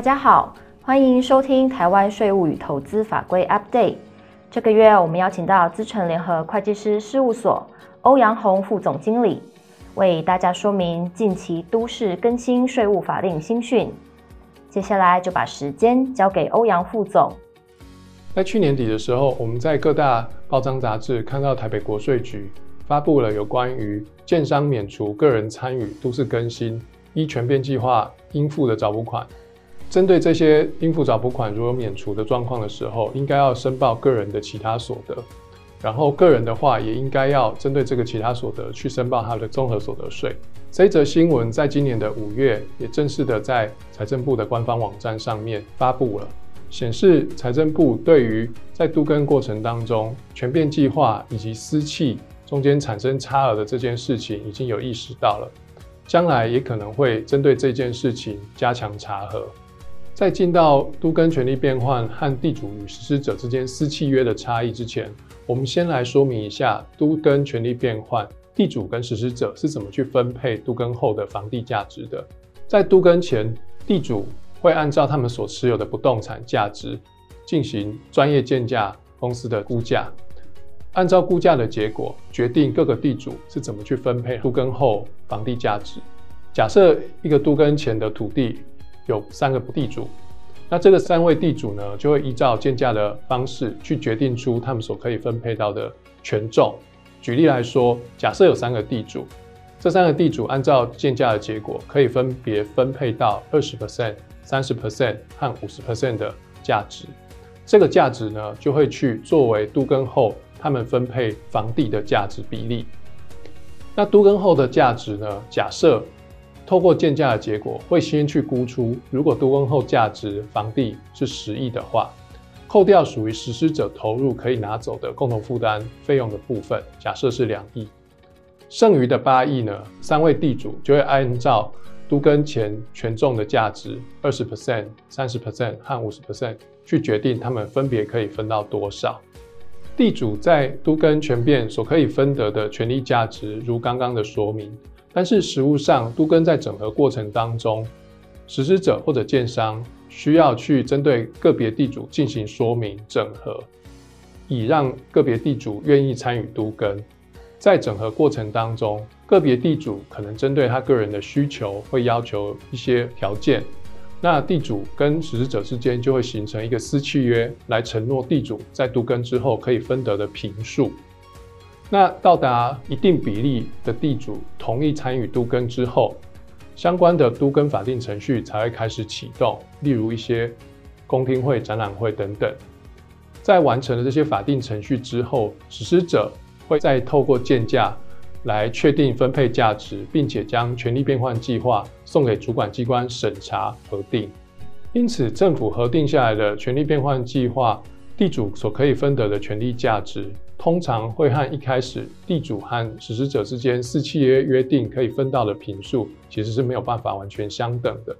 大家好，欢迎收听台湾税务与投资法规 Update。这个月我们邀请到资诚联合会计师事务所欧阳宏副总经理，为大家说明近期都市更新税务法令新讯。接下来就把时间交给欧阳副总。在去年底的时候，我们在各大报章杂志看到台北国税局发布了有关于建商免除个人参与都市更新依全变计划应付的找补款。针对这些应付找补款如果免除的状况的时候，应该要申报个人的其他所得。然后个人的话，也应该要针对这个其他所得去申报他的综合所得税。这一则新闻在今年的五月也正式的在财政部的官方网站上面发布了。显示财政部对于在度更过程当中权变计划以及私企中间产生差额的这件事情已经有意识到了，将来也可能会针对这件事情加强查核。在进到都更权利变换和地主与实施者之间私契约的差异之前，我们先来说明一下都更权利变换地主跟实施者是怎么去分配都跟后的房地价值的。在都跟前，地主会按照他们所持有的不动产价值进行专业建价公司的估价，按照估价的结果决定各个地主是怎么去分配都跟后房地价值。假设一个都跟前的土地有三个地主，那这个三位地主呢，就会依照鉴价的方式去决定出他们所可以分配到的权重。举例来说，假设有三个地主，这三个地主按照鉴价的结果，可以分别分配到二十 percent。三十 percent 和五十 percent 的价值，这个价值呢，就会去作为都更后他们分配房地的价值比例。那都更后的价值呢，假设透过鉴价的结果，会先去估出，如果都更后价值房地是十亿的话，扣掉属于实施者投入可以拿走的共同负担费用的部分，假设是两亿，剩余的八亿呢，三位地主就会按照。都跟前权重的价值二十 percent、三十 percent 和五十 percent 去决定他们分别可以分到多少。地主在都跟权变所可以分得的权利价值，如刚刚的说明。但是实务上，都更在整合过程当中，实施者或者建商需要去针对个别地主进行说明整合，以让个别地主愿意参与都更。在整合过程当中，个别地主可能针对他个人的需求，会要求一些条件。那地主跟实施者之间就会形成一个私契约，来承诺地主在都更之后可以分得的平数。那到达一定比例的地主同意参与都更之后，相关的都更法定程序才会开始启动，例如一些公听会、展览会等等。在完成了这些法定程序之后，实施者。会再透过建价来确定分配价值，并且将权利变换计划送给主管机关审查核定。因此，政府核定下来的权利变换计划，地主所可以分得的权利价值，通常会和一开始地主和实施者之间私契约约定可以分到的坪数，其实是没有办法完全相等的。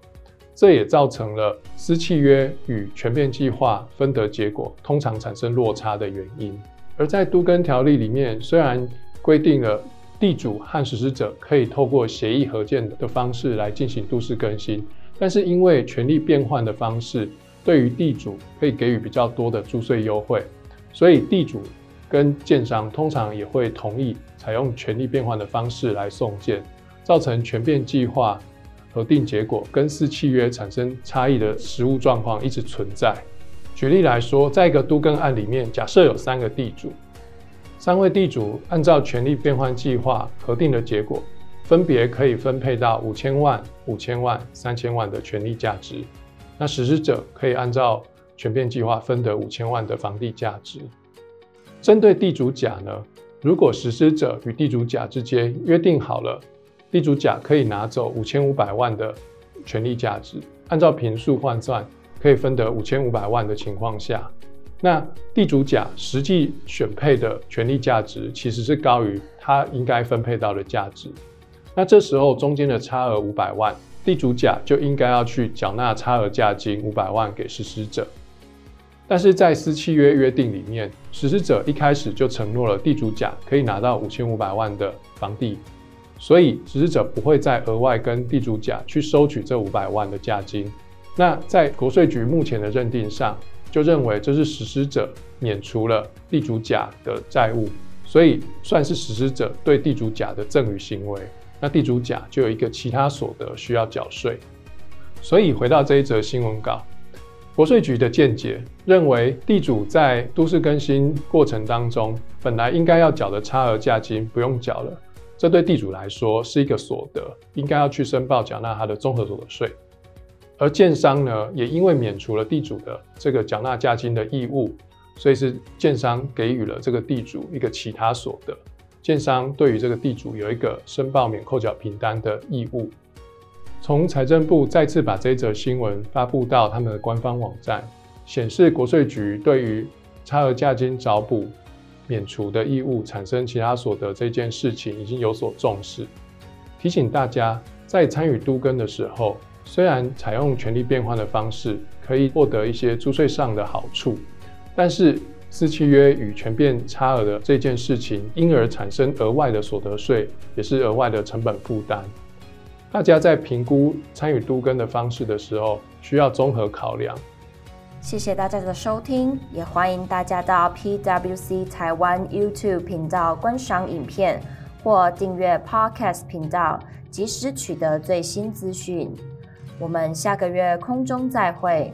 这也造成了私契约与全面计划分得结果通常产生落差的原因。而在都更条例里面，虽然规定了地主和实施者可以透过协议合建的方式来进行都市更新，但是因为权力变换的方式对于地主可以给予比较多的租税优惠，所以地主跟建商通常也会同意采用权利变换的方式来送件，造成权变计划核定结果跟私契约产生差异的实务状况一直存在。举例来说，在一个都更案里面，假设有三个地主，三位地主按照权利变换计划核定的结果，分别可以分配到五千万、五千万、三千万的权利价值。那实施者可以按照权变计划分得五千万的房地价值。针对地主甲呢，如果实施者与地主甲之间约定好了，地主甲可以拿走五千五百万的权利价值，按照平数换算。可以分得五千五百万的情况下，那地主甲实际选配的权利价值其实是高于他应该分配到的价值。那这时候中间的差额五百万，地主甲就应该要去缴纳差额价金五百万给实施者。但是在私契约约定里面，实施者一开始就承诺了地主甲可以拿到五千五百万的房地，所以实施者不会再额外跟地主甲去收取这五百万的价金。那在国税局目前的认定上，就认为这是实施者免除了地主甲的债务，所以算是实施者对地主甲的赠与行为。那地主甲就有一个其他所得需要缴税。所以回到这一则新闻稿，国税局的见解认为，地主在都市更新过程当中，本来应该要缴的差额价金不用缴了，这对地主来说是一个所得，应该要去申报缴纳他的综合所得税。而建商呢，也因为免除了地主的这个缴纳价金的义务，所以是建商给予了这个地主一个其他所得。建商对于这个地主有一个申报免扣缴凭单的义务。从财政部再次把这则新闻发布到他们的官方网站，显示国税局对于差额价金找补免除的义务产生其他所得这件事情已经有所重视，提醒大家在参与都更的时候。虽然采用权利变换的方式可以获得一些租税上的好处，但是私契约与权变差额的这件事情，因而产生额外的所得税，也是额外的成本负担。大家在评估参与都更的方式的时候，需要综合考量。谢谢大家的收听，也欢迎大家到 PWC 台湾 YouTube 频道观赏影片或订阅 Podcast 频道，及时取得最新资讯。我们下个月空中再会。